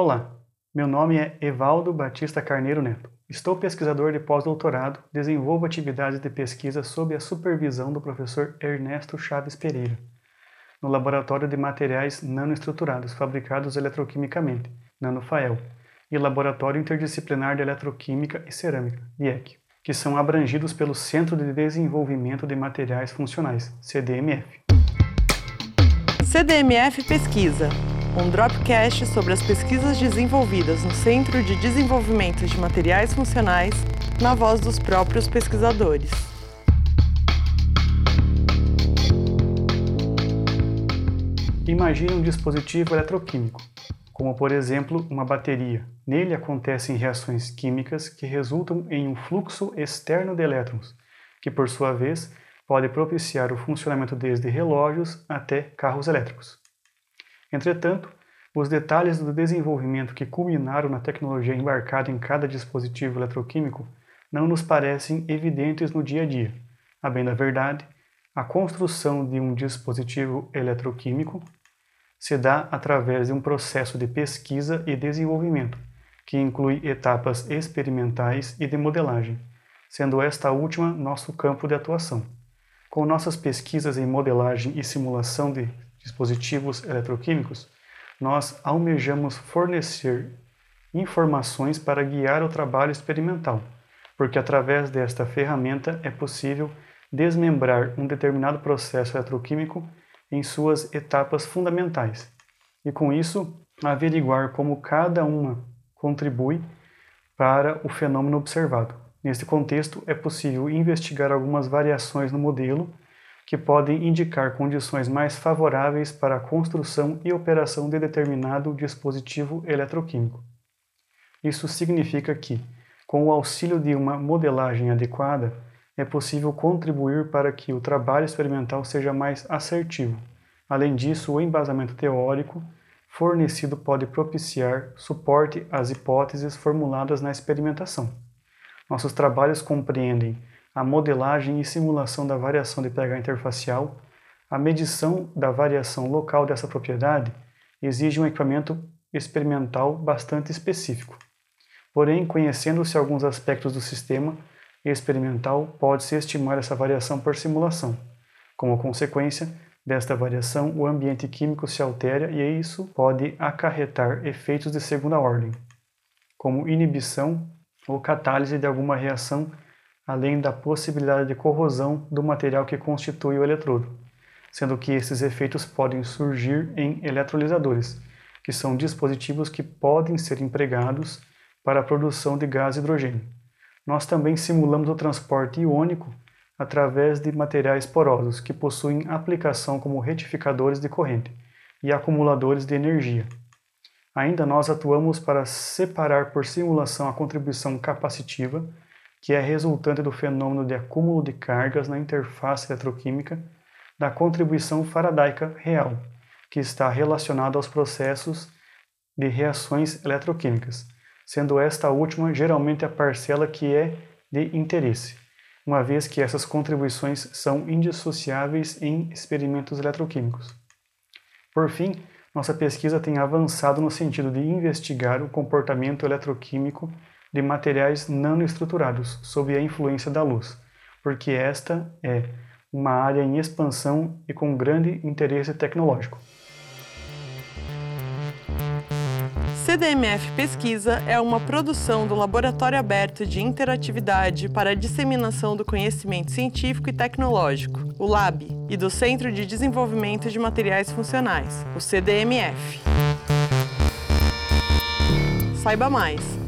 Olá, meu nome é Evaldo Batista Carneiro Neto. Estou pesquisador de pós-doutorado, desenvolvo atividades de pesquisa sob a supervisão do professor Ernesto Chaves Pereira, no Laboratório de Materiais Nanoestruturados Fabricados Eletroquimicamente, NanoFael, e Laboratório Interdisciplinar de Eletroquímica e Cerâmica, IEC, que são abrangidos pelo Centro de Desenvolvimento de Materiais Funcionais, CDMF. CDMF Pesquisa um Dropcast sobre as pesquisas desenvolvidas no Centro de Desenvolvimento de Materiais Funcionais, na voz dos próprios pesquisadores. Imagine um dispositivo eletroquímico, como por exemplo uma bateria. Nele acontecem reações químicas que resultam em um fluxo externo de elétrons, que por sua vez pode propiciar o funcionamento desde relógios até carros elétricos. Entretanto, os detalhes do desenvolvimento que culminaram na tecnologia embarcada em cada dispositivo eletroquímico não nos parecem evidentes no dia a dia. A bem da verdade, a construção de um dispositivo eletroquímico se dá através de um processo de pesquisa e desenvolvimento, que inclui etapas experimentais e de modelagem, sendo esta última nosso campo de atuação. Com nossas pesquisas em modelagem e simulação de dispositivos eletroquímicos, nós almejamos fornecer informações para guiar o trabalho experimental, porque através desta ferramenta é possível desmembrar um determinado processo eletroquímico em suas etapas fundamentais e, com isso, averiguar como cada uma contribui para o fenômeno observado. Neste contexto, é possível investigar algumas variações no modelo que podem indicar condições mais favoráveis para a construção e operação de determinado dispositivo eletroquímico. Isso significa que, com o auxílio de uma modelagem adequada, é possível contribuir para que o trabalho experimental seja mais assertivo. Além disso, o embasamento teórico fornecido pode propiciar suporte às hipóteses formuladas na experimentação. Nossos trabalhos compreendem a modelagem e simulação da variação de pH interfacial, a medição da variação local dessa propriedade exige um equipamento experimental bastante específico. Porém, conhecendo-se alguns aspectos do sistema experimental, pode-se estimar essa variação por simulação. Como consequência desta variação, o ambiente químico se altera e isso pode acarretar efeitos de segunda ordem, como inibição ou catálise de alguma reação além da possibilidade de corrosão do material que constitui o eletrodo, sendo que esses efeitos podem surgir em eletrolisadores, que são dispositivos que podem ser empregados para a produção de gás hidrogênio. Nós também simulamos o transporte iônico através de materiais porosos que possuem aplicação como retificadores de corrente e acumuladores de energia. Ainda nós atuamos para separar por simulação a contribuição capacitiva que é resultante do fenômeno de acúmulo de cargas na interface eletroquímica da contribuição faradaica real, que está relacionada aos processos de reações eletroquímicas, sendo esta última geralmente a parcela que é de interesse, uma vez que essas contribuições são indissociáveis em experimentos eletroquímicos. Por fim, nossa pesquisa tem avançado no sentido de investigar o comportamento eletroquímico de materiais nanoestruturados sob a influência da luz, porque esta é uma área em expansão e com grande interesse tecnológico. CDMF Pesquisa é uma produção do Laboratório Aberto de Interatividade para a Disseminação do Conhecimento Científico e Tecnológico, o LAB, e do Centro de Desenvolvimento de Materiais Funcionais, o CDMF. Saiba mais